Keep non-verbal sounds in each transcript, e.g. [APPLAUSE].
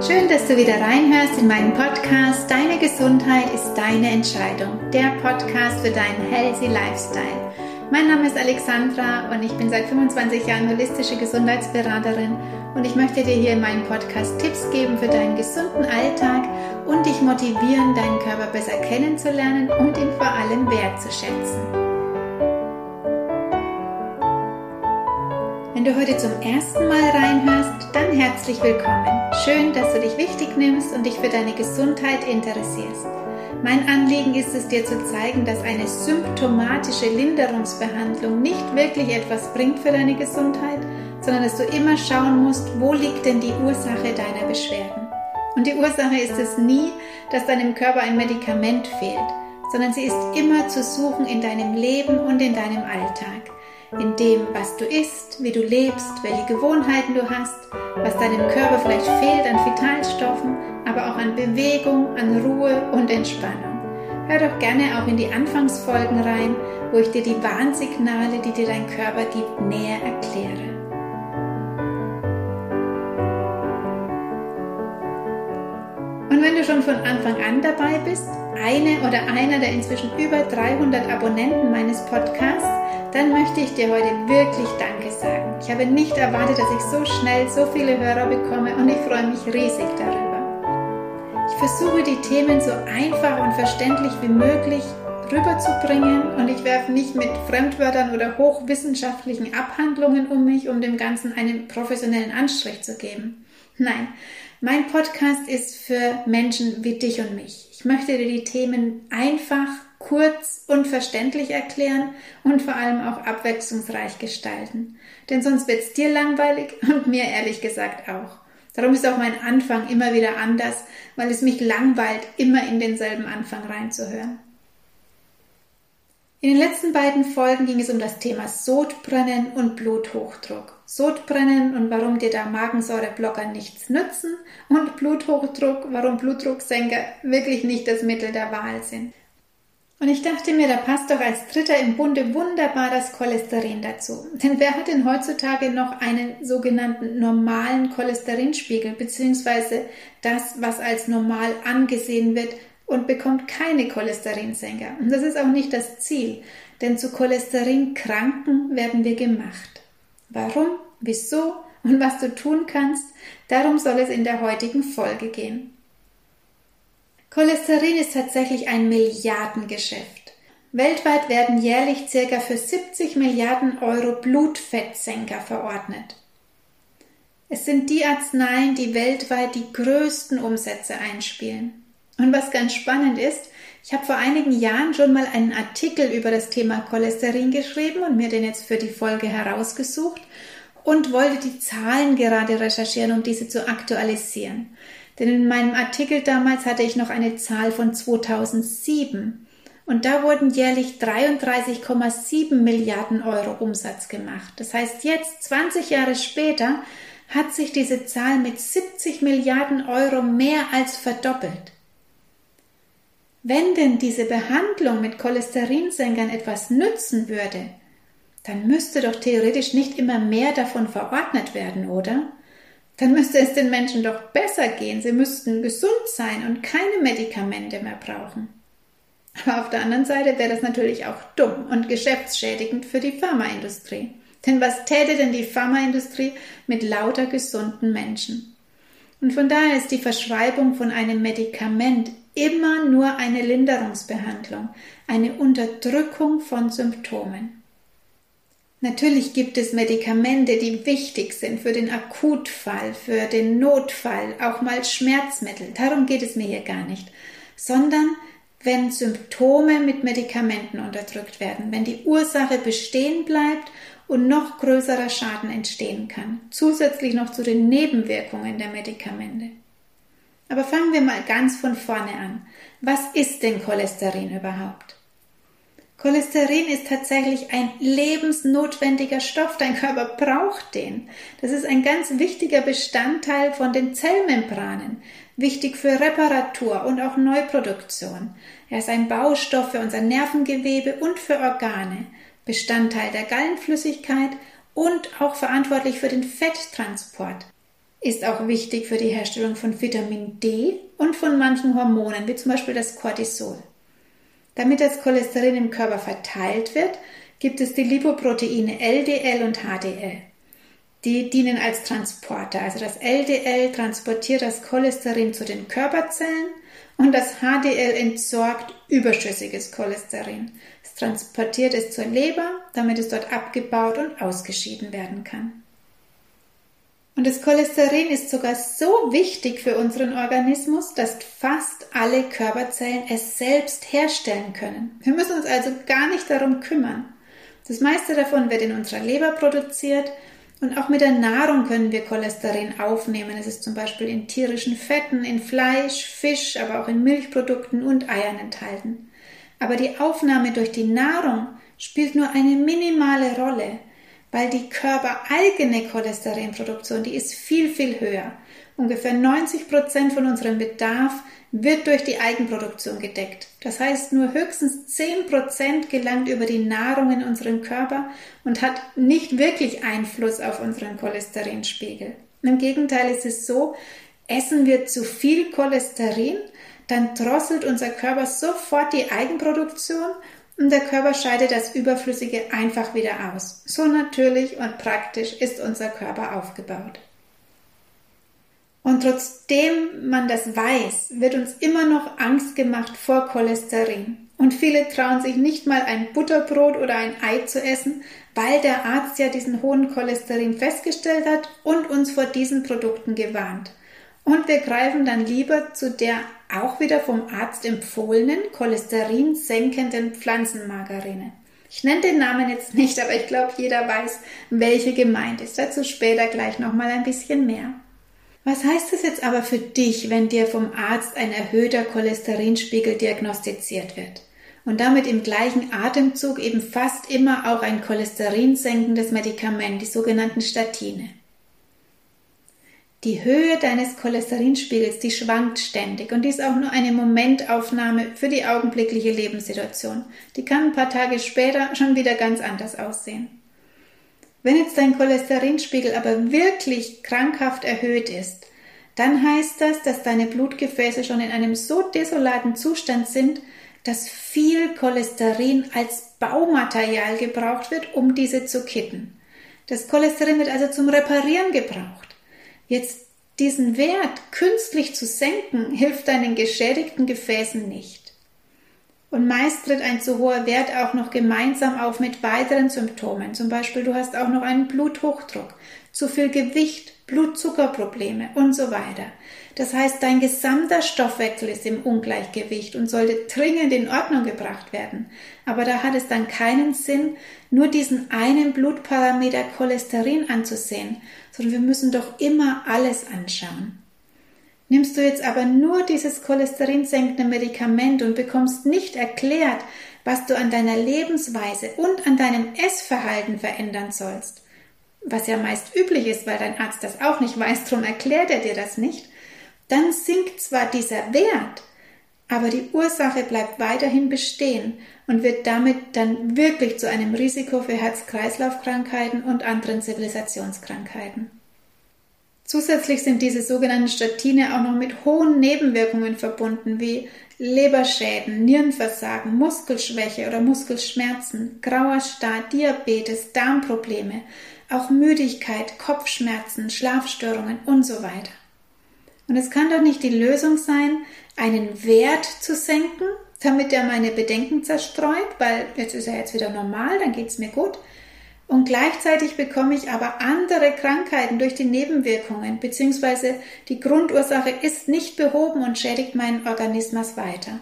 Schön, dass du wieder reinhörst in meinen Podcast Deine Gesundheit ist deine Entscheidung. Der Podcast für deinen healthy Lifestyle. Mein Name ist Alexandra und ich bin seit 25 Jahren holistische Gesundheitsberaterin und ich möchte dir hier in meinem Podcast Tipps geben für deinen gesunden Alltag und dich motivieren, deinen Körper besser kennenzulernen und ihn vor allem wertzuschätzen. Wenn du heute zum ersten Mal reinhörst, dann herzlich willkommen. Schön, dass du dich wichtig nimmst und dich für deine Gesundheit interessierst. Mein Anliegen ist es dir zu zeigen, dass eine symptomatische Linderungsbehandlung nicht wirklich etwas bringt für deine Gesundheit, sondern dass du immer schauen musst, wo liegt denn die Ursache deiner Beschwerden. Und die Ursache ist es nie, dass deinem Körper ein Medikament fehlt, sondern sie ist immer zu suchen in deinem Leben und in deinem Alltag in dem, was du isst, wie du lebst, welche Gewohnheiten du hast, was deinem Körper vielleicht fehlt an Vitalstoffen, aber auch an Bewegung, an Ruhe und Entspannung. Hör doch gerne auch in die Anfangsfolgen rein, wo ich dir die Warnsignale, die dir dein Körper gibt, näher erkläre. Schon von Anfang an dabei bist, eine oder einer der inzwischen über 300 Abonnenten meines Podcasts, dann möchte ich dir heute wirklich Danke sagen. Ich habe nicht erwartet, dass ich so schnell so viele Hörer bekomme und ich freue mich riesig darüber. Ich versuche die Themen so einfach und verständlich wie möglich rüberzubringen und ich werfe nicht mit Fremdwörtern oder hochwissenschaftlichen Abhandlungen um mich, um dem Ganzen einen professionellen Anstrich zu geben. Nein, mein Podcast ist für Menschen wie dich und mich. Ich möchte dir die Themen einfach kurz und verständlich erklären und vor allem auch abwechslungsreich gestalten. Denn sonst wird es dir langweilig und mir ehrlich gesagt auch. Darum ist auch mein Anfang immer wieder anders, weil es mich langweilt, immer in denselben Anfang reinzuhören. In den letzten beiden Folgen ging es um das Thema Sodbrennen und Bluthochdruck. Sodbrennen und warum dir da Magensäureblocker nichts nützen und Bluthochdruck, warum Blutdrucksenker wirklich nicht das Mittel der Wahl sind. Und ich dachte mir, da passt doch als Dritter im Bunde wunderbar das Cholesterin dazu. Denn wer hat denn heutzutage noch einen sogenannten normalen Cholesterinspiegel, beziehungsweise das, was als normal angesehen wird und bekommt keine Cholesterinsenker? Und das ist auch nicht das Ziel, denn zu Cholesterinkranken werden wir gemacht. Warum, wieso und was du tun kannst, darum soll es in der heutigen Folge gehen. Cholesterin ist tatsächlich ein Milliardengeschäft. Weltweit werden jährlich ca. für 70 Milliarden Euro Blutfettsenker verordnet. Es sind die Arzneien, die weltweit die größten Umsätze einspielen. Und was ganz spannend ist, ich habe vor einigen Jahren schon mal einen Artikel über das Thema Cholesterin geschrieben und mir den jetzt für die Folge herausgesucht und wollte die Zahlen gerade recherchieren, um diese zu aktualisieren. Denn in meinem Artikel damals hatte ich noch eine Zahl von 2007. Und da wurden jährlich 33,7 Milliarden Euro Umsatz gemacht. Das heißt, jetzt, 20 Jahre später, hat sich diese Zahl mit 70 Milliarden Euro mehr als verdoppelt. Wenn denn diese Behandlung mit Cholesterinsenkern etwas nützen würde, dann müsste doch theoretisch nicht immer mehr davon verordnet werden, oder? dann müsste es den Menschen doch besser gehen. Sie müssten gesund sein und keine Medikamente mehr brauchen. Aber auf der anderen Seite wäre das natürlich auch dumm und geschäftsschädigend für die Pharmaindustrie. Denn was täte denn die Pharmaindustrie mit lauter gesunden Menschen? Und von daher ist die Verschreibung von einem Medikament immer nur eine Linderungsbehandlung, eine Unterdrückung von Symptomen. Natürlich gibt es Medikamente, die wichtig sind für den Akutfall, für den Notfall, auch mal Schmerzmittel. Darum geht es mir hier gar nicht. Sondern wenn Symptome mit Medikamenten unterdrückt werden, wenn die Ursache bestehen bleibt und noch größerer Schaden entstehen kann, zusätzlich noch zu den Nebenwirkungen der Medikamente. Aber fangen wir mal ganz von vorne an. Was ist denn Cholesterin überhaupt? Cholesterin ist tatsächlich ein lebensnotwendiger Stoff. Dein Körper braucht den. Das ist ein ganz wichtiger Bestandteil von den Zellmembranen. Wichtig für Reparatur und auch Neuproduktion. Er ist ein Baustoff für unser Nervengewebe und für Organe. Bestandteil der Gallenflüssigkeit und auch verantwortlich für den Fetttransport. Ist auch wichtig für die Herstellung von Vitamin D und von manchen Hormonen, wie zum Beispiel das Cortisol. Damit das Cholesterin im Körper verteilt wird, gibt es die Lipoproteine LDL und HDL. Die dienen als Transporter. Also das LDL transportiert das Cholesterin zu den Körperzellen und das HDL entsorgt überschüssiges Cholesterin. Es transportiert es zur Leber, damit es dort abgebaut und ausgeschieden werden kann. Und das Cholesterin ist sogar so wichtig für unseren Organismus, dass fast alle Körperzellen es selbst herstellen können. Wir müssen uns also gar nicht darum kümmern. Das meiste davon wird in unserer Leber produziert und auch mit der Nahrung können wir Cholesterin aufnehmen. Es ist zum Beispiel in tierischen Fetten, in Fleisch, Fisch, aber auch in Milchprodukten und Eiern enthalten. Aber die Aufnahme durch die Nahrung spielt nur eine minimale Rolle, weil die körpereigene Cholesterinproduktion, die ist viel, viel höher. Ungefähr 90 Prozent von unserem Bedarf wird durch die Eigenproduktion gedeckt. Das heißt, nur höchstens 10% gelangt über die Nahrung in unseren Körper und hat nicht wirklich Einfluss auf unseren Cholesterinspiegel. Im Gegenteil ist es so, essen wir zu viel Cholesterin, dann drosselt unser Körper sofort die Eigenproduktion und der Körper scheidet das Überflüssige einfach wieder aus. So natürlich und praktisch ist unser Körper aufgebaut. Und trotzdem man das weiß, wird uns immer noch Angst gemacht vor Cholesterin. Und viele trauen sich nicht mal ein Butterbrot oder ein Ei zu essen, weil der Arzt ja diesen hohen Cholesterin festgestellt hat und uns vor diesen Produkten gewarnt. Und wir greifen dann lieber zu der auch wieder vom Arzt empfohlenen cholesterinsenkenden Pflanzenmargarine. Ich nenne den Namen jetzt nicht, aber ich glaube, jeder weiß, welche gemeint ist. Dazu später gleich nochmal ein bisschen mehr. Was heißt das jetzt aber für dich, wenn dir vom Arzt ein erhöhter Cholesterinspiegel diagnostiziert wird? Und damit im gleichen Atemzug eben fast immer auch ein cholesterinsenkendes Medikament, die sogenannten Statine. Die Höhe deines Cholesterinspiegels, die schwankt ständig und die ist auch nur eine Momentaufnahme für die augenblickliche Lebenssituation. Die kann ein paar Tage später schon wieder ganz anders aussehen. Wenn jetzt dein Cholesterinspiegel aber wirklich krankhaft erhöht ist, dann heißt das, dass deine Blutgefäße schon in einem so desolaten Zustand sind, dass viel Cholesterin als Baumaterial gebraucht wird, um diese zu kitten. Das Cholesterin wird also zum Reparieren gebraucht. Jetzt diesen Wert künstlich zu senken, hilft deinen geschädigten Gefäßen nicht. Und meist tritt ein zu hoher Wert auch noch gemeinsam auf mit weiteren Symptomen. Zum Beispiel du hast auch noch einen Bluthochdruck, zu viel Gewicht, Blutzuckerprobleme und so weiter. Das heißt, dein gesamter Stoffwechsel ist im Ungleichgewicht und sollte dringend in Ordnung gebracht werden. Aber da hat es dann keinen Sinn, nur diesen einen Blutparameter Cholesterin anzusehen, sondern wir müssen doch immer alles anschauen. Nimmst du jetzt aber nur dieses cholesterinsenkende Medikament und bekommst nicht erklärt, was du an deiner Lebensweise und an deinem Essverhalten verändern sollst, was ja meist üblich ist, weil dein Arzt das auch nicht weiß, darum erklärt er dir das nicht, dann sinkt zwar dieser Wert, aber die Ursache bleibt weiterhin bestehen und wird damit dann wirklich zu einem Risiko für Herz-Kreislauf-Krankheiten und anderen Zivilisationskrankheiten. Zusätzlich sind diese sogenannten Statine auch noch mit hohen Nebenwirkungen verbunden, wie Leberschäden, Nierenversagen, Muskelschwäche oder Muskelschmerzen, grauer Star, Diabetes, Darmprobleme, auch Müdigkeit, Kopfschmerzen, Schlafstörungen und so weiter. Und es kann doch nicht die Lösung sein, einen Wert zu senken, damit er meine Bedenken zerstreut, weil jetzt ist er jetzt wieder normal, dann geht's mir gut, und gleichzeitig bekomme ich aber andere Krankheiten durch die Nebenwirkungen, beziehungsweise die Grundursache ist nicht behoben und schädigt meinen Organismus weiter.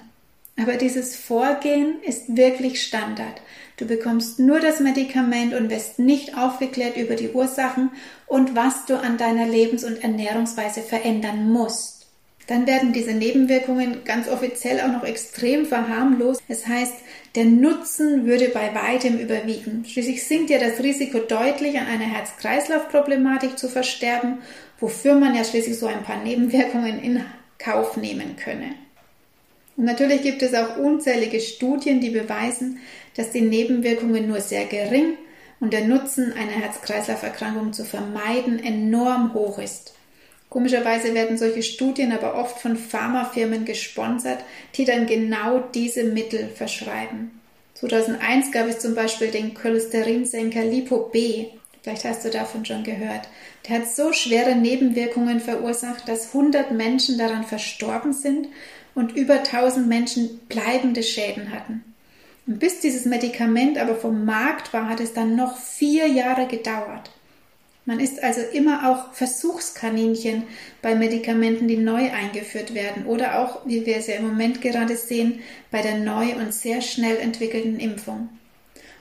Aber dieses Vorgehen ist wirklich Standard. Du bekommst nur das Medikament und wirst nicht aufgeklärt über die Ursachen und was du an deiner Lebens- und Ernährungsweise verändern musst dann werden diese Nebenwirkungen ganz offiziell auch noch extrem verharmlost. Es heißt, der Nutzen würde bei weitem überwiegen. Schließlich sinkt ja das Risiko deutlich, an einer Herz-Kreislauf-Problematik zu versterben, wofür man ja schließlich so ein paar Nebenwirkungen in Kauf nehmen könne. Und natürlich gibt es auch unzählige Studien, die beweisen, dass die Nebenwirkungen nur sehr gering und der Nutzen, eine Herz-Kreislauf-Erkrankung zu vermeiden, enorm hoch ist. Komischerweise werden solche Studien aber oft von Pharmafirmen gesponsert, die dann genau diese Mittel verschreiben. 2001 gab es zum Beispiel den Cholesterinsenker Lipo B. Vielleicht hast du davon schon gehört. Der hat so schwere Nebenwirkungen verursacht, dass 100 Menschen daran verstorben sind und über 1000 Menschen bleibende Schäden hatten. Und bis dieses Medikament aber vom Markt war, hat es dann noch vier Jahre gedauert. Man ist also immer auch Versuchskaninchen bei Medikamenten, die neu eingeführt werden oder auch, wie wir es ja im Moment gerade sehen, bei der neu und sehr schnell entwickelten Impfung.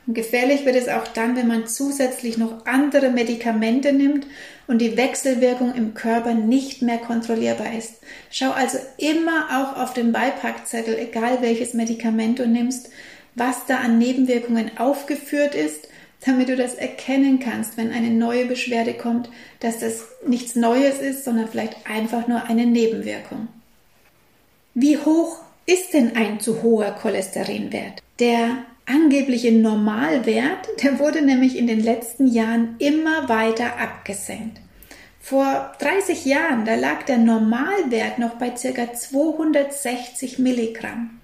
Und gefährlich wird es auch dann, wenn man zusätzlich noch andere Medikamente nimmt und die Wechselwirkung im Körper nicht mehr kontrollierbar ist. Schau also immer auch auf den Beipackzettel, egal welches Medikament du nimmst, was da an Nebenwirkungen aufgeführt ist damit du das erkennen kannst, wenn eine neue Beschwerde kommt, dass das nichts Neues ist, sondern vielleicht einfach nur eine Nebenwirkung. Wie hoch ist denn ein zu hoher Cholesterinwert? Der angebliche Normalwert, der wurde nämlich in den letzten Jahren immer weiter abgesenkt. Vor 30 Jahren, da lag der Normalwert noch bei ca. 260 Milligramm.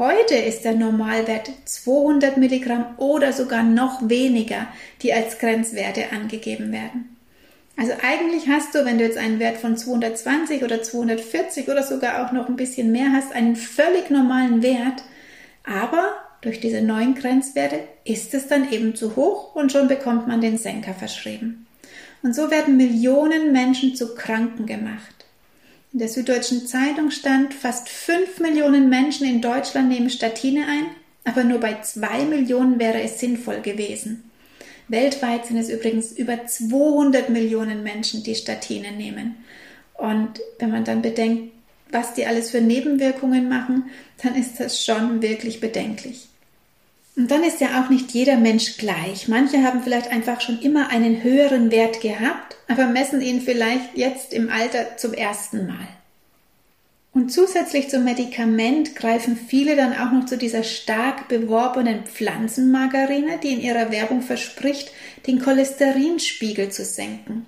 Heute ist der Normalwert 200 Milligramm oder sogar noch weniger, die als Grenzwerte angegeben werden. Also eigentlich hast du, wenn du jetzt einen Wert von 220 oder 240 oder sogar auch noch ein bisschen mehr hast, einen völlig normalen Wert, aber durch diese neuen Grenzwerte ist es dann eben zu hoch und schon bekommt man den Senker verschrieben. Und so werden Millionen Menschen zu Kranken gemacht. In der Süddeutschen Zeitung stand, fast fünf Millionen Menschen in Deutschland nehmen Statine ein, aber nur bei zwei Millionen wäre es sinnvoll gewesen. Weltweit sind es übrigens über 200 Millionen Menschen, die Statine nehmen. Und wenn man dann bedenkt, was die alles für Nebenwirkungen machen, dann ist das schon wirklich bedenklich. Und dann ist ja auch nicht jeder Mensch gleich. Manche haben vielleicht einfach schon immer einen höheren Wert gehabt, aber messen ihn vielleicht jetzt im Alter zum ersten Mal. Und zusätzlich zum Medikament greifen viele dann auch noch zu dieser stark beworbenen Pflanzenmargarine, die in ihrer Werbung verspricht, den Cholesterinspiegel zu senken.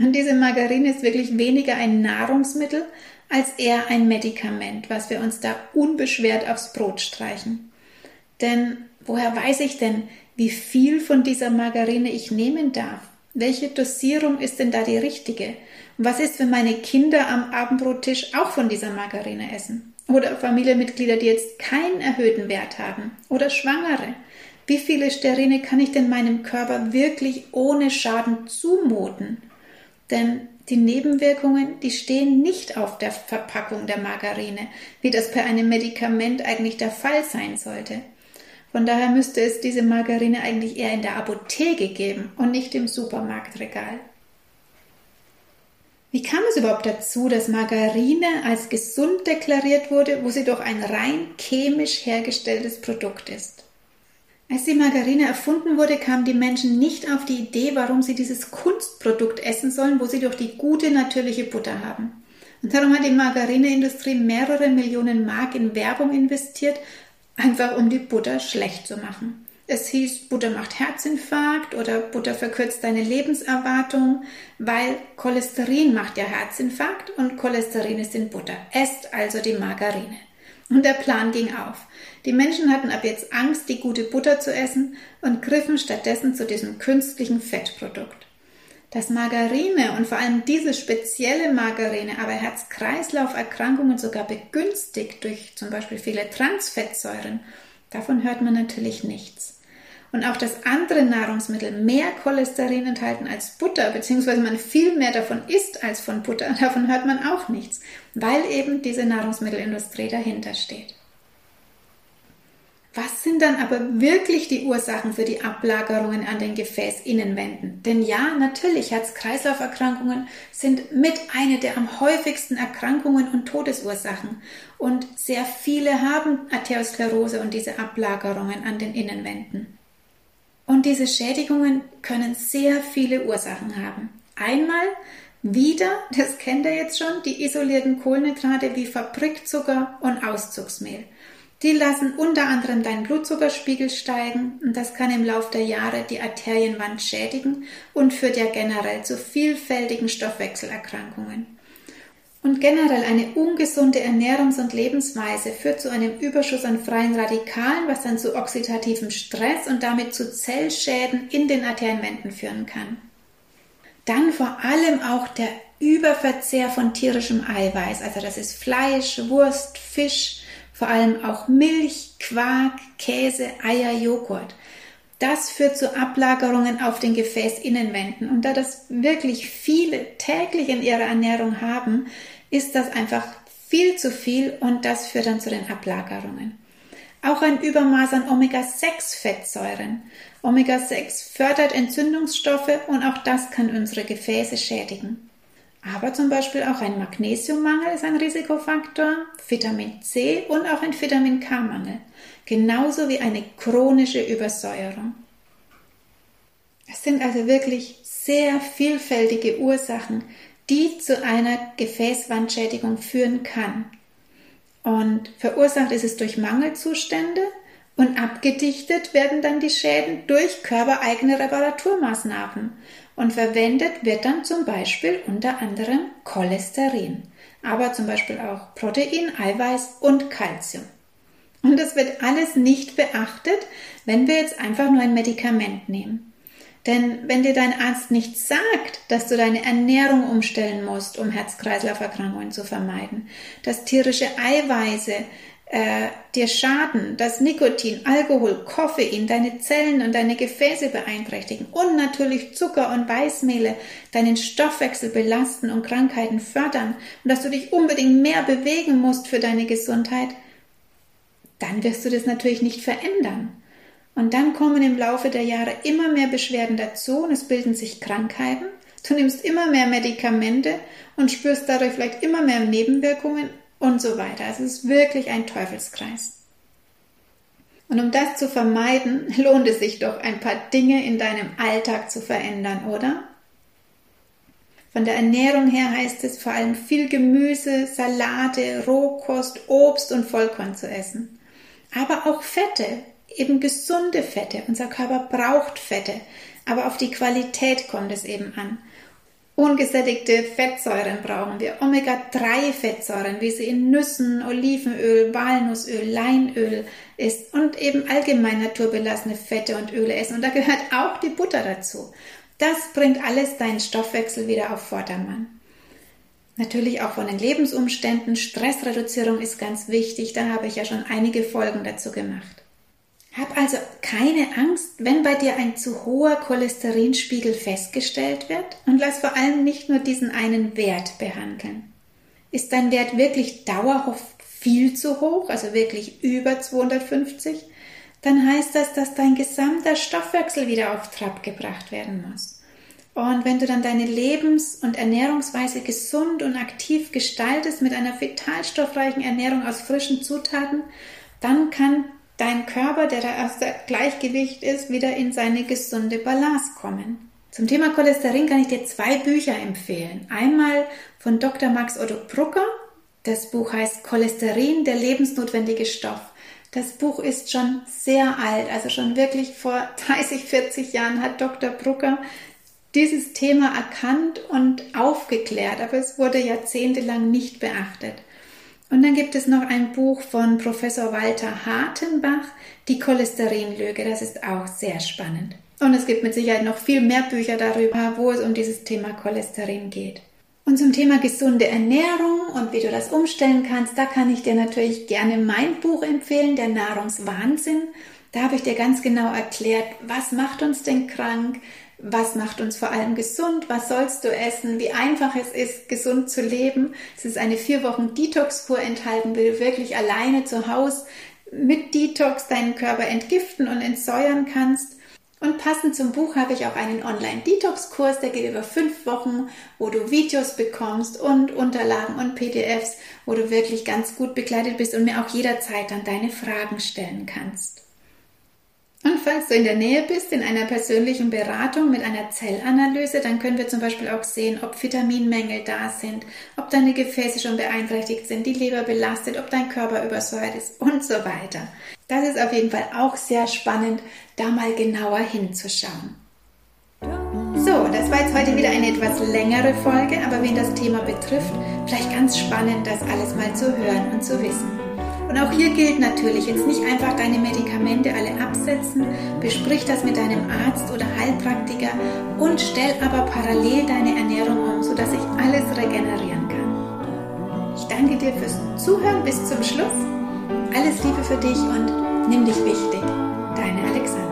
Und diese Margarine ist wirklich weniger ein Nahrungsmittel als eher ein Medikament, was wir uns da unbeschwert aufs Brot streichen. Denn woher weiß ich denn, wie viel von dieser Margarine ich nehmen darf? Welche Dosierung ist denn da die richtige? Was ist, wenn meine Kinder am Abendbrottisch auch von dieser Margarine essen? Oder Familienmitglieder, die jetzt keinen erhöhten Wert haben? Oder Schwangere? Wie viele Sterine kann ich denn meinem Körper wirklich ohne Schaden zumuten? Denn die Nebenwirkungen, die stehen nicht auf der Verpackung der Margarine, wie das bei einem Medikament eigentlich der Fall sein sollte. Von daher müsste es diese Margarine eigentlich eher in der Apotheke geben und nicht im Supermarktregal. Wie kam es überhaupt dazu, dass Margarine als gesund deklariert wurde, wo sie doch ein rein chemisch hergestelltes Produkt ist? Als die Margarine erfunden wurde, kamen die Menschen nicht auf die Idee, warum sie dieses Kunstprodukt essen sollen, wo sie doch die gute natürliche Butter haben. Und darum hat die Margarineindustrie mehrere Millionen Mark in Werbung investiert, einfach um die Butter schlecht zu machen. Es hieß, Butter macht Herzinfarkt oder Butter verkürzt deine Lebenserwartung, weil Cholesterin macht ja Herzinfarkt und Cholesterin ist in Butter. Esst also die Margarine. Und der Plan ging auf. Die Menschen hatten ab jetzt Angst, die gute Butter zu essen und griffen stattdessen zu diesem künstlichen Fettprodukt. Dass Margarine und vor allem diese spezielle Margarine aber Herz-Kreislauf-Erkrankungen sogar begünstigt durch zum Beispiel viele Transfettsäuren, davon hört man natürlich nichts. Und auch, dass andere Nahrungsmittel mehr Cholesterin enthalten als Butter, beziehungsweise man viel mehr davon isst als von Butter, [LAUGHS] davon hört man auch nichts, weil eben diese Nahrungsmittelindustrie dahinter steht. Was sind dann aber wirklich die Ursachen für die Ablagerungen an den Gefäßinnenwänden? Denn ja, natürlich, Herz-Kreislauf-Erkrankungen sind mit einer der am häufigsten Erkrankungen und Todesursachen. Und sehr viele haben Arteriosklerose und diese Ablagerungen an den Innenwänden. Und diese Schädigungen können sehr viele Ursachen haben. Einmal wieder, das kennt ihr jetzt schon, die isolierten Kohlenhydrate wie Fabrikzucker und Auszugsmehl. Die lassen unter anderem deinen Blutzuckerspiegel steigen und das kann im Laufe der Jahre die Arterienwand schädigen und führt ja generell zu vielfältigen Stoffwechselerkrankungen. Und generell eine ungesunde Ernährungs- und Lebensweise führt zu einem Überschuss an freien Radikalen, was dann zu oxidativem Stress und damit zu Zellschäden in den Arterienwänden führen kann. Dann vor allem auch der Überverzehr von tierischem Eiweiß, also das ist Fleisch, Wurst, Fisch, vor allem auch Milch, Quark, Käse, Eier, Joghurt. Das führt zu Ablagerungen auf den Gefäßinnenwänden. Und da das wirklich viele täglich in ihrer Ernährung haben, ist das einfach viel zu viel und das führt dann zu den Ablagerungen. Auch ein Übermaß an Omega-6-Fettsäuren. Omega-6 fördert Entzündungsstoffe und auch das kann unsere Gefäße schädigen. Aber zum Beispiel auch ein Magnesiummangel ist ein Risikofaktor, Vitamin C und auch ein Vitamin K-Mangel, genauso wie eine chronische Übersäuerung. Es sind also wirklich sehr vielfältige Ursachen, die zu einer Gefäßwandschädigung führen kann. Und verursacht ist es durch Mangelzustände und abgedichtet werden dann die Schäden durch körpereigene Reparaturmaßnahmen. Und verwendet wird dann zum Beispiel unter anderem Cholesterin, aber zum Beispiel auch Protein, Eiweiß und Kalzium. Und das wird alles nicht beachtet, wenn wir jetzt einfach nur ein Medikament nehmen. Denn wenn dir dein Arzt nicht sagt, dass du deine Ernährung umstellen musst, um Herz-Kreislauf-Erkrankungen zu vermeiden, dass tierische Eiweiße äh, dir schaden, dass Nikotin, Alkohol, Koffein deine Zellen und deine Gefäße beeinträchtigen und natürlich Zucker und Weißmehle deinen Stoffwechsel belasten und Krankheiten fördern und dass du dich unbedingt mehr bewegen musst für deine Gesundheit, dann wirst du das natürlich nicht verändern. Und dann kommen im Laufe der Jahre immer mehr Beschwerden dazu und es bilden sich Krankheiten. Du nimmst immer mehr Medikamente und spürst dadurch vielleicht immer mehr Nebenwirkungen und so weiter. Es ist wirklich ein Teufelskreis. Und um das zu vermeiden, [LAUGHS] lohnt es sich doch, ein paar Dinge in deinem Alltag zu verändern, oder? Von der Ernährung her heißt es vor allem viel Gemüse, Salate, Rohkost, Obst und Vollkorn zu essen. Aber auch Fette, eben gesunde Fette. Unser Körper braucht Fette, aber auf die Qualität kommt es eben an. Ungesättigte Fettsäuren brauchen wir, Omega-3-Fettsäuren, wie sie in Nüssen, Olivenöl, Walnussöl, Leinöl ist und eben allgemein naturbelassene Fette und Öle essen. Und da gehört auch die Butter dazu. Das bringt alles deinen Stoffwechsel wieder auf Vordermann. Natürlich auch von den Lebensumständen. Stressreduzierung ist ganz wichtig. Da habe ich ja schon einige Folgen dazu gemacht. Hab also keine Angst, wenn bei dir ein zu hoher Cholesterinspiegel festgestellt wird und lass vor allem nicht nur diesen einen Wert behandeln. Ist dein Wert wirklich dauerhaft viel zu hoch, also wirklich über 250, dann heißt das, dass dein gesamter Stoffwechsel wieder auf Trab gebracht werden muss. Und wenn du dann deine Lebens- und Ernährungsweise gesund und aktiv gestaltest mit einer vitalstoffreichen Ernährung aus frischen Zutaten, dann kann dein Körper, der da aus der Gleichgewicht ist, wieder in seine gesunde Balance kommen. Zum Thema Cholesterin kann ich dir zwei Bücher empfehlen. Einmal von Dr. Max Otto Brucker. Das Buch heißt Cholesterin, der lebensnotwendige Stoff. Das Buch ist schon sehr alt, also schon wirklich vor [LAUGHS] 30, 40 Jahren hat Dr. Brucker dieses Thema erkannt und aufgeklärt, aber es wurde jahrzehntelang nicht beachtet. Und dann gibt es noch ein Buch von Professor Walter Hartenbach, Die Cholesterinlüge. Das ist auch sehr spannend. Und es gibt mit Sicherheit noch viel mehr Bücher darüber, wo es um dieses Thema Cholesterin geht. Und zum Thema gesunde Ernährung und wie du das umstellen kannst, da kann ich dir natürlich gerne mein Buch empfehlen, der Nahrungswahnsinn. Da habe ich dir ganz genau erklärt, was macht uns denn krank, was macht uns vor allem gesund, was sollst du essen, wie einfach es ist, gesund zu leben. Es ist eine vier Wochen Detox-Kur enthalten, wie du wirklich alleine zu Hause mit Detox deinen Körper entgiften und entsäuern kannst. Und passend zum Buch habe ich auch einen Online-Detox-Kurs, der geht über fünf Wochen, wo du Videos bekommst und Unterlagen und PDFs, wo du wirklich ganz gut begleitet bist und mir auch jederzeit dann deine Fragen stellen kannst. Und falls du in der Nähe bist, in einer persönlichen Beratung mit einer Zellanalyse, dann können wir zum Beispiel auch sehen, ob Vitaminmängel da sind, ob deine Gefäße schon beeinträchtigt sind, die Leber belastet, ob dein Körper übersäuert ist und so weiter. Das ist auf jeden Fall auch sehr spannend, da mal genauer hinzuschauen. So, das war jetzt heute wieder eine etwas längere Folge, aber wen das Thema betrifft, vielleicht ganz spannend, das alles mal zu hören und zu wissen. Und auch hier gilt natürlich, jetzt nicht einfach deine Medikamente alle absetzen, besprich das mit deinem Arzt oder Heilpraktiker und stell aber parallel deine Ernährung um, sodass sich alles regenerieren kann. Ich danke dir fürs Zuhören bis zum Schluss. Alles Liebe für dich und nimm dich wichtig. Deine Alexandra.